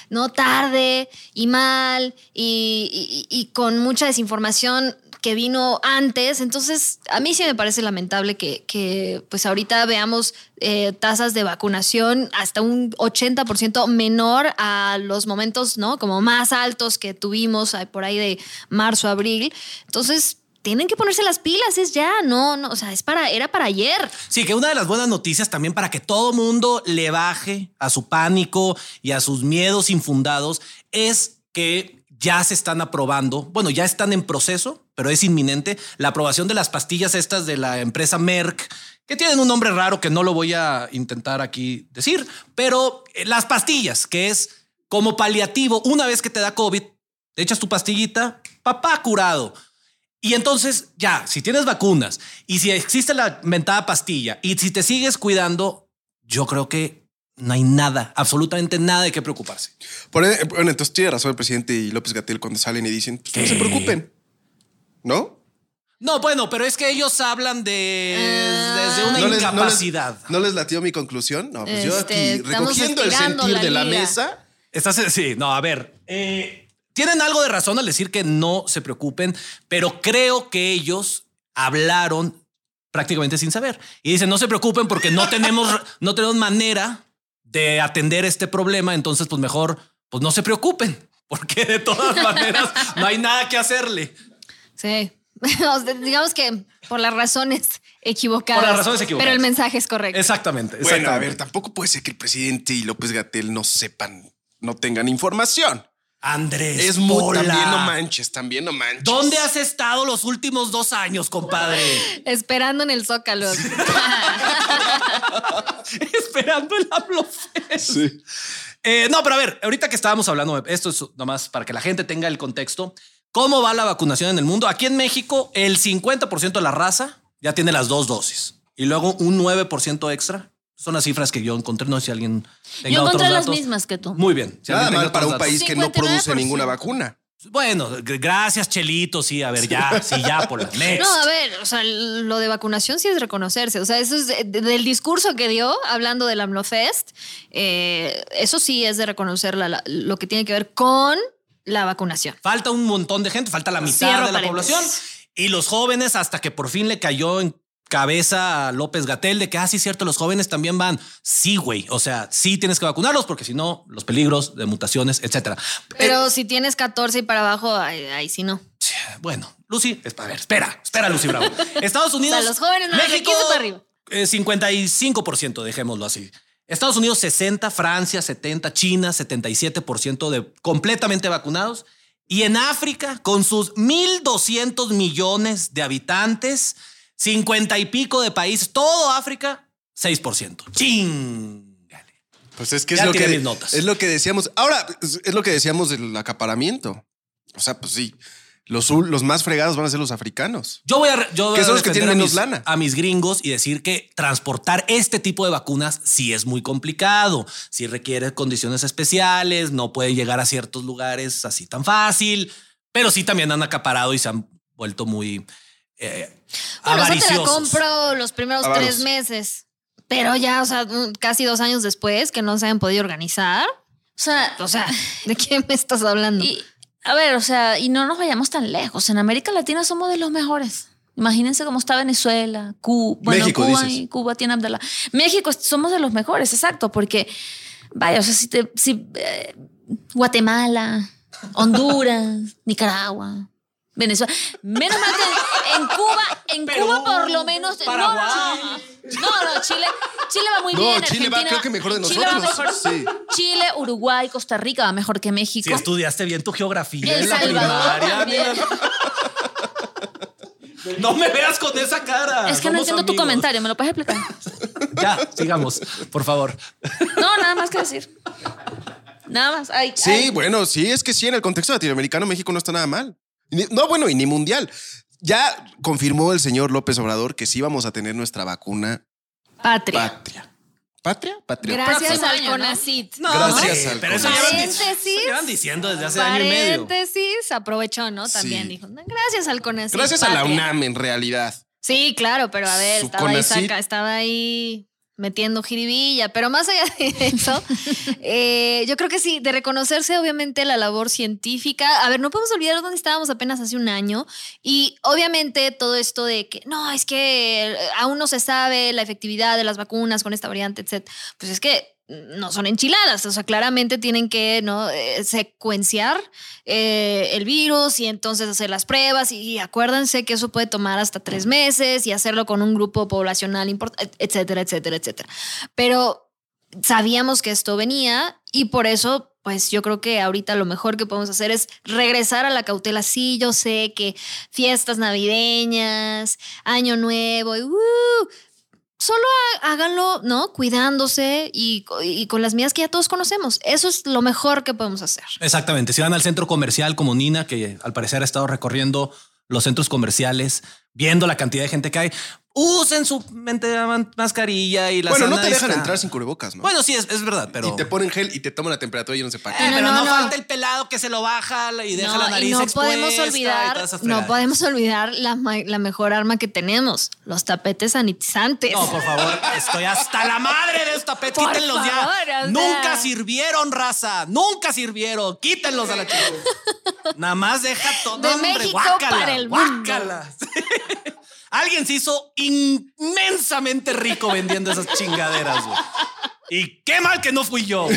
S4: ¿no? Tarde y mal y, con mucha desinformación que vino antes. Entonces, a mí sí me parece lamentable que, pues ahorita veamos eh, tasas de vacunación hasta un 80% menor a los momentos, ¿no? Como más altos que tuvimos eh, por ahí de marzo, abril. Entonces, tienen que ponerse las pilas, es ya, no, no, o sea, es para, era para ayer.
S3: Sí, que una de las buenas noticias también para que todo mundo le baje a su pánico y a sus miedos infundados es que ya se están aprobando, bueno, ya están en proceso, pero es inminente, la aprobación de las pastillas estas de la empresa Merck, que tienen un nombre raro que no lo voy a intentar aquí decir, pero eh, las pastillas, que es como paliativo, una vez que te da COVID, te echas tu pastillita, papá curado. Y entonces, ya, si tienes vacunas y si existe la mentada pastilla y si te sigues cuidando, yo creo que no hay nada, absolutamente nada de qué preocuparse.
S1: Por, e, bueno, entonces tiene razón el presidente y López Gatel cuando salen y dicen, pues, no se preocupen. ¿No?
S3: No, bueno, pero es que ellos hablan de desde una
S1: ¿No les- no les-
S3: incapacidad.
S1: ¿No les latió mi conclusión? No, pues yo
S4: Este,
S1: aquí
S4: estamos
S1: recogiendo el sentir
S4: la
S1: de la mesa.
S3: Estás, sí, no, a ver, eh, tienen algo de razón al decir que no se preocupen, pero creo que ellos hablaron prácticamente sin saber y dicen no se preocupen porque no tenemos, no tenemos manera de atender este problema, entonces pues mejor, pues no se preocupen porque de todas maneras no hay nada que hacerle.
S4: Sí. Digamos que por las razones equivocadas.
S3: Por las razones equivocadas.
S4: Pero el mensaje es correcto.
S3: Exactamente.
S1: Bueno, a
S3: exactamente.
S1: ver, tampoco puede ser que el presidente y López Gatel no sepan, no tengan información.
S3: Andrés,
S1: Es muy,
S3: Pola.
S1: también no manches, también no manches.
S3: ¿Dónde has estado los últimos dos años, compadre?
S4: Esperando en el Zócalo.
S3: Esperando el Ablofest.
S1: Sí.
S3: Eh, no, pero a ver, ahorita que estábamos hablando, esto es nomás para que la gente tenga el contexto. ¿Cómo va la vacunación en el mundo? Aquí en México, el 50% de la raza ya tiene las dos dosis y luego un 9% extra. Son las cifras que yo encontré. No sé si alguien tenga
S2: Yo
S3: otros
S2: encontré las
S3: datos.
S2: mismo que tú.
S3: Muy bien. Si
S1: Nada
S3: alguien tenga
S1: mal para
S3: otros
S1: un
S3: datos.
S1: país que no produce
S2: 59%.
S1: ninguna vacuna.
S3: Bueno, g- gracias, Chelito. Sí, a ver, ya, sí, ya, por la next.
S4: No, a ver, o sea, lo de vacunación sí es reconocerse. O sea, eso es de- de- del discurso que dio hablando del AMLOFest. eh, eso sí es de reconocer la- la- lo que tiene que ver con la vacunación.
S3: Falta un montón de gente, falta la mitad
S4: Cierro
S3: de la
S4: paréntesis.
S3: población. Y los jóvenes, hasta que por fin le cayó en cabeza a López Gatel de que, ah, sí, cierto, los jóvenes también van. Sí, güey. O sea, sí tienes que vacunarlos porque si no, los peligros de mutaciones, etcétera.
S4: Pero si tienes 14 y para abajo, ahí, ahí sí no.
S3: Bueno, Lucy, es- a ver, espera, espera, Lucy Bravo. Estados Unidos.
S4: O sea, los jóvenes no,
S3: México,
S4: 15 para arriba.
S3: eh, 55%, dejémoslo así. Estados Unidos 60, Francia 70, China 77% de completamente vacunados. Y en África, con sus 1.200 millones de habitantes, 50 y pico de países, todo África, 6%. ¡Ching!
S1: Pues es que
S3: Ya
S1: es lo que,
S3: mis notas.
S1: es lo que decíamos. Ahora, es, lo que decíamos del acaparamiento. O sea, pues sí, los, los más fregados van a ser los africanos.
S3: Yo voy a, yo voy
S1: Que
S3: a
S1: son los que
S3: defender
S1: tienen
S3: a
S1: menos
S3: mis,
S1: lana.
S3: a mis gringos y decir que transportar este tipo de vacunas sí es muy complicado, sí requiere condiciones especiales, no puede llegar a ciertos lugares así tan fácil, pero sí también han acaparado y se han vuelto muy eh,
S4: Bueno, esa te la compro los primeros
S3: Avaros.
S4: tres meses. Pero ya, o sea, un- casi dos años después que no se han podido organizar.
S2: O sea,
S4: O sea, ¿de qué me estás hablando?
S2: Y, a ver, o sea, y no nos vayamos tan lejos. En América Latina somos de los mejores. Imagínense cómo está Venezuela, Cuba, bueno,
S1: México,
S2: Cuba,
S1: dices.
S2: y Cuba tiene Abdalá. México somos de los mejores, exacto, porque vaya, o sea, si te, si eh, Guatemala, Honduras, Nicaragua, Venezuela, menos mal que en Cuba, en Cuba por lo menos, no, no, no, no, Chile, Chile va muy
S1: No,
S2: bien,
S1: Chile va creo que mejor de
S2: Chile
S1: nosotros.
S2: mejor.
S1: Sí.
S2: Chile, Uruguay, Costa Rica va mejor que México.
S3: Si estudiaste bien tu geografía
S2: El
S3: en la
S2: Salvador
S3: primaria. No me veas con esa cara.
S2: Es que no entiendo tu comentario, ¿me lo puedes explicar?
S3: Ya, sigamos, por favor.
S2: No, nada más que decir. Nada más. Ay,
S1: Sí,
S2: ay.
S1: bueno, sí, es que sí, en el contexto latinoamericano, México no está nada mal. Ni- No, bueno, y ni mundial. Ya confirmó el señor López Obrador que sí vamos a tener nuestra vacuna
S4: Patria.
S1: patria. ¿Patria? Patria.
S4: Gracias al. CONACIT.
S3: No,
S1: Gracias al
S3: pero eso llevan, diciendo desde hace año y medio.
S4: Paréntesis, aprovechó, ¿no? También
S1: Sí.
S4: dijo, gracias al CONACIT.
S1: Gracias a la
S4: patria".
S1: UNAM, en realidad.
S4: Sí, claro, pero a ver, estaba ahí, saca- estaba ahí metiendo jiribilla, pero más allá de eso, eh, yo creo que sí, de reconocerse obviamente la labor científica. A ver, no podemos olvidar dónde estábamos apenas hace un año y obviamente todo esto de que no, es que aún no se sabe la efectividad de las vacunas con esta variante, etc. Pues es que no son enchiladas, o sea, claramente tienen que ¿no? Eh, secuenciar eh, el virus y entonces hacer las pruebas y, acuérdense que eso puede tomar hasta tres meses y hacerlo con un grupo poblacional importante, etcétera, etcétera, etcétera. Pero sabíamos que esto venía y por eso, pues yo creo que ahorita lo mejor que podemos hacer es regresar a la cautela. Sí, yo sé que fiestas navideñas, año nuevo, y, ¡uh! Solo há- háganlo, ¿no? Cuidándose y, y con las medidas que ya todos conocemos. Eso es lo mejor que podemos hacer.
S3: Exactamente. Si van al centro comercial como Nina, que al parecer ha estado recorriendo los centros comerciales, viendo la cantidad de gente que hay. Usen su mente mascarilla y la
S1: Bueno, no te dejan entrar sin cubrebocas, ¿no?
S3: Bueno, sí, es, es verdad, pero.
S1: Y te ponen gel y te toman la temperatura y yo no sé para.
S3: Eh,
S4: No,
S3: pero
S4: no,
S3: no,
S4: no.
S3: falta el pelado que se lo baja y deja
S4: No,
S3: la nariz
S4: y no
S3: expuesta
S4: podemos
S3: y
S4: olvidar,
S3: todas esas
S4: no podemos olvidar la, la mejor arma que tenemos, los tapetes sanitizantes.
S3: No, por favor, estoy hasta la madre de estos tapetes.
S4: Por
S3: Quítenlos ya.
S4: o sea.
S3: Nunca sirvieron, raza. Nunca sirvieron. Quítenlos a la chica. Nada más deja todo.
S4: De
S3: hombre,
S4: México
S3: guácala,
S4: para el mundo.
S3: guácala. Alguien se hizo inmensamente rico vendiendo esas chingaderas, güey. Y qué mal que no fui yo.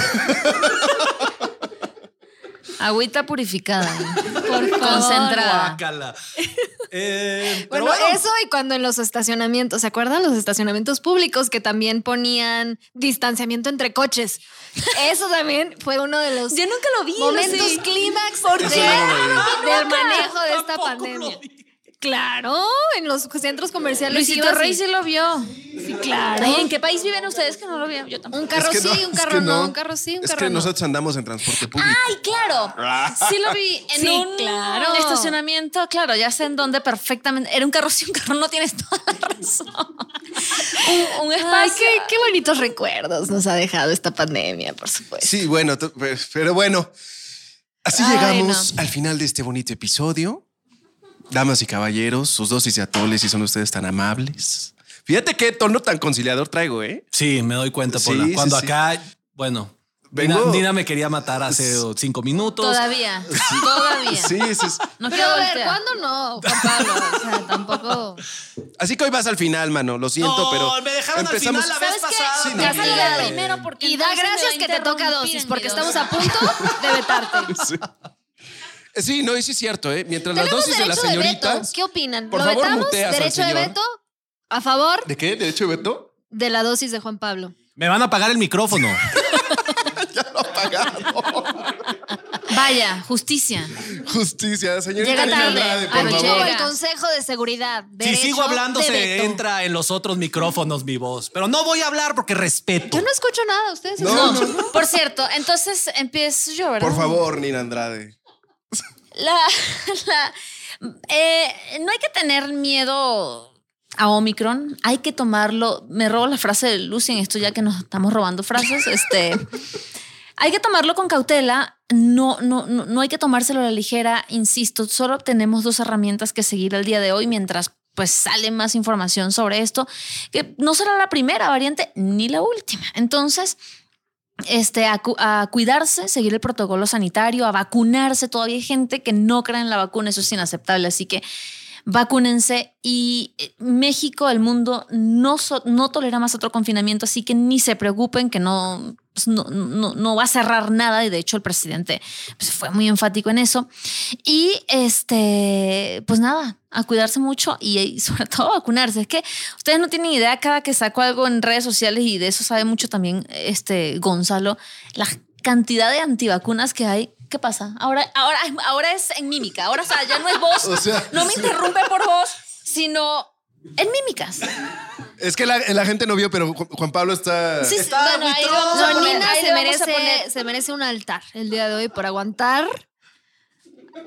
S2: Agüita purificada.
S4: Por favor.
S2: Concentrada.
S3: Guácala. Eh, pero
S4: Bueno,
S3: bueno,
S4: eso y cuando en los estacionamientos, ¿se acuerdan los estacionamientos públicos que también ponían distanciamiento entre coches? Eso también fue uno de los
S2: Yo nunca lo vi.
S4: momentos clímax de-
S1: no
S4: del manejo de esta
S3: tampoco
S4: pandemia. Claro, en los centros comerciales.
S2: Luisito Rey sí lo vio.
S4: Sí, claro.
S2: Ay, ¿En qué país viven ustedes que no lo vieron? Yo tampoco.
S4: Un carro
S1: Es que no,
S4: sí, un carro no.
S1: no.
S4: un carro sí, un
S1: Es
S4: carro
S1: que
S4: no.
S1: nosotros andamos en transporte público.
S2: Ay, claro. Sí lo vi en
S4: Sí,
S2: un
S4: claro.
S2: estacionamiento. Claro, ya sé en dónde perfectamente. Era un carro, sí, un carro, no tienes toda la razón. un, un
S4: Ay,
S2: espacio.
S4: qué, qué bonitos recuerdos nos ha dejado esta pandemia, por supuesto.
S1: Sí, bueno, pero bueno. Así
S2: Ay,
S1: llegamos al final de este bonito episodio. Damas y caballeros, sus dosis de atoles y son ustedes tan amables. Fíjate qué tono tan conciliador traigo, ¿eh?
S3: Sí, me doy cuenta,
S1: Sí,
S3: Pola.
S1: sí,
S3: Cuando
S1: sí.
S3: acá, bueno,
S1: Vengo-
S3: Nina, Nina me quería matar hace cinco minutos.
S2: Todavía. Todavía.
S1: Sí, sí, sí.
S2: No
S4: Pero
S2: quiero
S4: a ver,
S2: voltear.
S4: ¿cuándo no, Juan Pablo? O sea, tampoco.
S1: Así que hoy vas al final, mano. Lo siento,
S3: No,
S1: pero
S3: me dejaron al
S1: empezamos.
S3: final la vez pasada.
S1: Sí, no,
S2: ya
S1: no,
S2: primero porque
S4: Y da gracias que te toca dosis, porque estamos a punto de vetarte.
S1: Sí. Eh, Sí, no, y sí es cierto, ¿eh? Mientras las
S4: Tenemos
S1: dosis de las
S4: derecho de veto.
S1: señoritas.
S4: ¿Qué opinan?
S1: Por
S4: ¿Lo
S1: favor,
S4: vetamos?
S1: muteas al
S4: ¿Derecho de
S1: señor.
S4: veto? ¿A favor
S1: ¿De qué? ¿Derecho de veto?
S4: de la dosis de Juan Pablo?
S3: Me van a apagar el micrófono.
S2: Vaya, justicia.
S1: Justicia, señorita.
S2: Llega tarde.
S1: Andrade, por
S4: Archivo
S1: favor.
S2: llega.
S4: el Consejo de Seguridad.
S3: si
S4: Derecho
S3: sigo hablando,
S4: de
S3: se
S4: veto.
S3: entra en los otros micrófonos mi voz. Pero no voy a hablar porque respeto.
S4: Yo no escucho nada, ustedes.
S1: No,
S4: escuchan?
S1: no, no.
S2: Por cierto, entonces empiezo yo, ¿verdad?
S1: Por favor, Nina Andrade.
S2: La, la- eh, no hay que tener miedo a Omicron, hay que tomarlo. Me robo la frase de Lucy en esto ya que nos estamos robando frases. Este, hay que tomarlo con cautela. No, no, no, no hay que tomárselo a la ligera. Insisto, solo tenemos dos herramientas que seguir al día de hoy mientras pues sale más información sobre esto, que no será la primera variante ni la última. Entonces, este, a, cu- a cuidarse, seguir el protocolo sanitario, a vacunarse. Todavía hay gente que no cree en la vacuna, eso es inaceptable. Así que vacúnense. Y eh, México, el mundo, no, no tolera más otro confinamiento, así que ni se preocupen que no, pues, no, no, no va a cerrar nada. Y de hecho, el presidente pues, fue muy enfático en eso. Y este, pues nada, a cuidarse mucho y, y sobre todo a vacunarse. Es que ustedes no tienen idea, cada que saco algo en redes sociales y de eso sabe mucho también este Gonzalo, la cantidad de antivacunas que hay. ¿Qué pasa? Ahora, ahora, ahora es en mímica. Ahora o sea, ya no es voz.
S1: O sea,
S2: no me interrumpe por voz, sino en mímicas.
S1: Es que la, la gente no vio, pero Ju- Juan Pablo está.
S2: Sí, sí, bueno, ahí vamos a poner- ahí
S4: se
S2: le vamos a
S4: merece,
S2: poner-
S4: se merece un altar el día de hoy por aguantar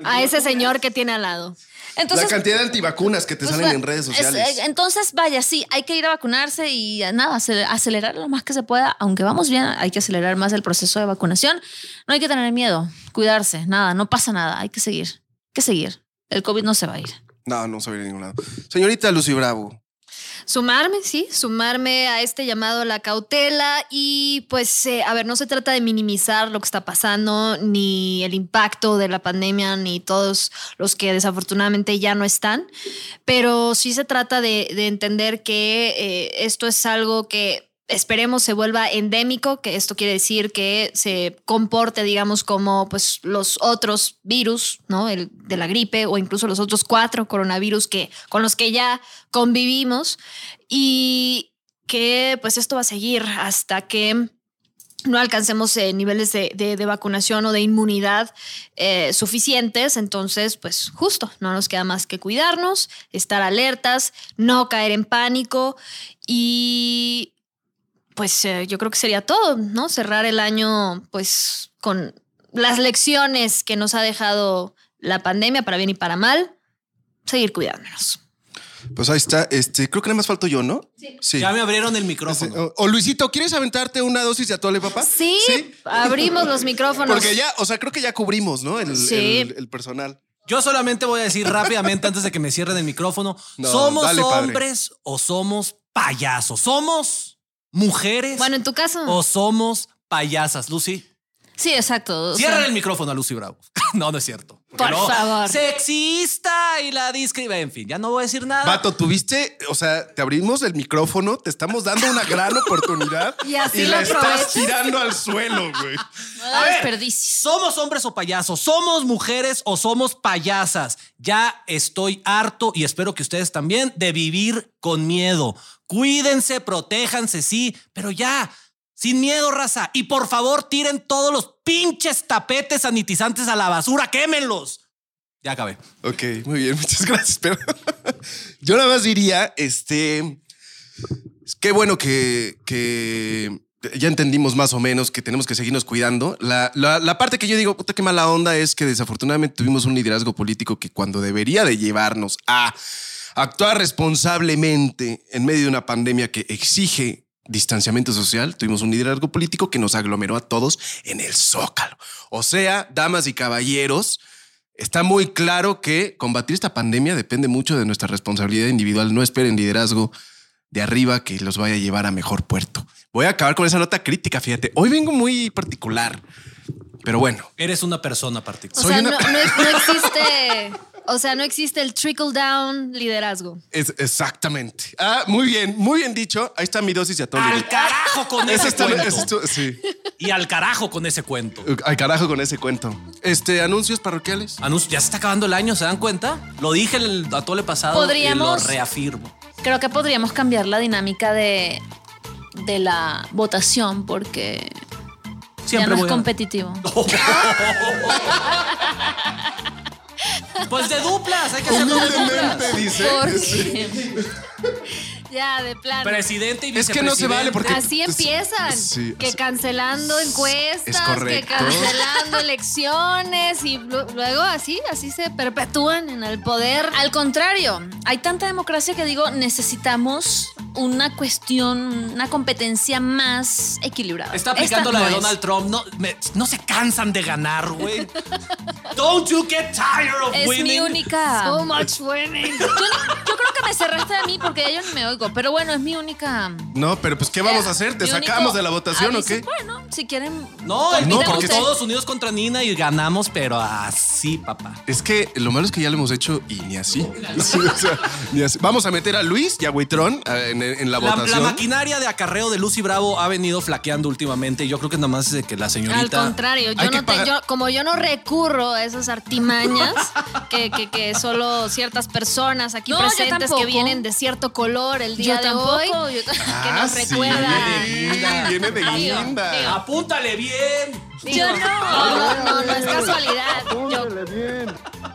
S4: a ese señor que tiene al lado.
S2: Entonces,
S1: la cantidad de antivacunas que te
S2: Pues,
S1: salen en redes
S2: es-
S1: sociales.
S2: eh, entonces, vaya, sí, hay que ir a vacunarse y eh, nada, acel- acelerar lo más que se pueda. Aunque vamos bien, hay que acelerar más el proceso de vacunación. No hay que tener miedo, cuidarse, nada, no pasa nada, hay que seguir, hay que seguir. El COVID no se va a ir.
S1: No, no se va a ir a ningún lado. Señorita Lucy Bravo.
S4: Sumarme, sí, sumarme a este llamado a la cautela y pues, eh, a ver, no se trata de minimizar lo que está pasando, ni el impacto de la pandemia, ni todos los que desafortunadamente ya no están, pero sí se trata de, de entender que eh, esto es algo que esperemos se vuelva endémico, que esto quiere decir que se comporte, digamos, como pues los otros virus, ¿no? El de la gripe o incluso los otros cuatro coronavirus que, con los que ya convivimos y que pues esto va a seguir hasta que no alcancemos eh, niveles de, vacunación o de inmunidad eh, suficientes, entonces pues justo, no nos queda más que cuidarnos, estar alertas, no caer en pánico y pues eh, yo creo que sería todo, ¿no? Cerrar el año pues con las lecciones que nos ha dejado la pandemia para bien y para mal. seguir cuidándonos.
S1: Pues ahí está. Este, creo que nada más falto yo, ¿no? Sí.
S3: Ya me abrieron el micrófono.
S1: O, o Luisito, ¿quieres aventarte una dosis de atole, papá?
S4: Sí, abrimos los micrófonos.
S1: Porque ya, o sea, creo que ya cubrimos, ¿no? El,
S4: Sí.
S1: el- el personal.
S3: Yo solamente voy a decir rápidamente antes de que me cierren el micrófono.
S1: No,
S3: ¿Somos
S1: dale, padre.
S3: hombres o somos payasos? ¿Somos mujeres
S4: Bueno, en tu caso.
S3: o somos payasas? Lucy,
S2: Sí, exacto.
S3: cierra
S2: sea,
S3: el micrófono a Lucy Bravo. no, no es cierto.
S2: Por favor.
S3: Sexista y la discriminación. En fin, ya no voy a decir nada.
S1: Vato, tuviste, o sea, te abrimos el micrófono, te estamos dando una gran oportunidad
S4: Y así
S1: la
S4: lo
S1: estás tirando al suelo, güey.
S2: no da
S3: A ver. ¿Somos hombres o payasos? ¿Somos mujeres o somos payasas? Ya estoy harto y espero que ustedes también de vivir con miedo. Cuídense, protéjanse, sí, pero ya, sin miedo, raza. Y por favor, tiren todos los pinches tapetes sanitizantes a la basura, quémenlos. Ya acabé.
S1: Ok, muy bien, muchas gracias. Pero yo nada más diría, este, qué bueno que, que ya entendimos más o menos que tenemos que seguirnos cuidando. La, la- la parte que yo digo, puta, qué mala onda, es que desafortunadamente tuvimos un liderazgo político que cuando debería de llevarnos a actuar responsablemente en medio de una pandemia que exige distanciamiento social, tuvimos un liderazgo político que nos aglomeró a todos en el zócalo. O sea, damas y caballeros, Está muy claro que combatir esta pandemia depende mucho de nuestra responsabilidad individual. No esperen liderazgo de arriba que los vaya a llevar a mejor puerto. Voy a acabar con esa nota crítica, fíjate. Hoy vengo muy particular, pero bueno.
S3: Eres una persona particular.
S4: O sea, no, no- no existe. O sea, no existe el trickle down liderazgo.
S1: Es exactamente. Ah, muy bien, muy bien dicho. Ahí está mi dosis de atole.
S3: Al carajo con
S1: Ese
S3: ese
S1: está-
S3: cuento.
S1: ese sí.
S3: Y al carajo con ese cuento.
S1: Al carajo con ese cuento. Este, anuncios parroquiales.
S3: Anuncio, ya se está acabando el año, ¿se dan cuenta? Lo dije en el atole pasado
S2: Podríamos-
S3: y lo reafirmo.
S2: Creo que podríamos cambiar la dinámica de, de la votación porque ya
S3: Siempre
S2: no es competitivo.
S3: Pues de duplas, hay que hacerlo de duplas.
S1: Humildemente, dice.
S4: Ya, de plano.
S3: Presidente y
S1: Es que no se vale porque-
S4: Así empiezan.
S1: Sí,
S4: que cancelando encuestas,
S1: Es
S4: que cancelando elecciones y lu- luego así, así se perpetúan en el poder.
S2: al contrario, hay tanta democracia que digo, necesitamos una cuestión, una competencia más equilibrada.
S3: Está aplicando
S2: Esta
S3: la de
S2: es.
S3: Donald Trump. No, me- no se cansan de ganar, güey. Don't you get tired of
S2: Es
S3: winning.
S2: mi única.
S4: So much winning.
S2: Yo, yo creo que me cerraste a mí porque ya yo ni me oigo, pero bueno, es mi única.
S1: No, pero pues, ¿qué vamos a hacer? ¿Te
S2: mi único
S1: sacamos de la votación o
S2: aviso.
S1: qué?
S2: Bueno, si quieren.
S3: No, el
S1: No, porque-
S3: todos unidos contra Nina y ganamos, pero así, papá.
S1: Es que lo malo es que ya lo hemos hecho y ni así. Sí, o sea, ni así. Vamos a meter a Luis y a Huitrón eh, en, en la,
S3: La, la
S1: votación.
S3: maquinaria de acarreo de Lucy Bravo ha venido flaqueando últimamente. Yo creo que nada más es de que la
S4: Al
S3: señorita.
S4: contrario,
S1: Hay
S4: yo
S1: que
S4: no te- yo- como yo no recurro a esas artimañas que, que- que solo ciertas personas aquí
S2: No,
S4: presentes que vienen de cierto color el día
S2: Yo
S4: de
S2: tampoco.
S4: hoy,
S2: yo-
S4: que
S1: Ah,
S4: nos
S1: sí,
S4: recuerda.
S1: Viene de guinda.
S4: digo.
S3: Apúntale bien.
S4: Digo,
S2: Yo no.
S4: no, no, no es casualidad.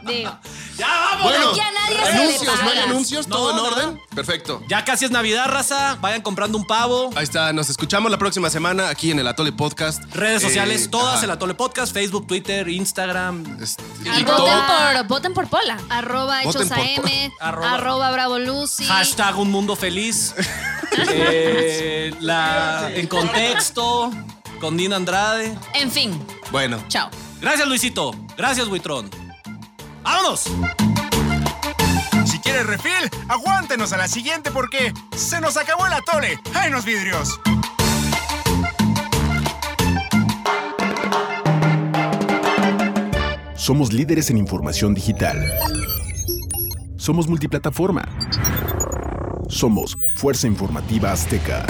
S4: Digo,
S3: Ya vamos.
S1: Bueno,
S2: Aquí a nadie se le
S1: anuncios, ¿no hay anuncios?
S3: No,
S1: ¿Todo en
S3: no.
S1: orden? Perfecto.
S3: Ya casi es Navidad, raza. Vayan comprando un pavo.
S1: Ahí está, nos escuchamos la próxima semana aquí en el Atole Podcast.
S3: Redes sociales,
S1: Eh,
S3: todas
S1: ajá.
S3: el Atole Podcast, Facebook, Twitter, Instagram.
S1: Este,
S2: Y
S1: TikTok.
S2: voten por, voten por Pola.
S4: arroba
S1: Voten
S4: hechos
S1: por-
S4: AM,
S3: Arroba-
S4: arroba, bravo Lucy.
S3: Hashtag un mundo feliz. Eh, la, en contexto, con Nina Andrade.
S2: En fin,
S1: Bueno,
S2: chao.
S3: Gracias, Luisito. Gracias, Buitrón. ¡Vámonos!
S8: Si quieres refil, aguántenos a la siguiente porque se nos acabó el atole. ¡Ay, los vidrios!
S12: Somos líderes en información digital. Somos multiplataforma. Somos Fuerza Informativa Azteca.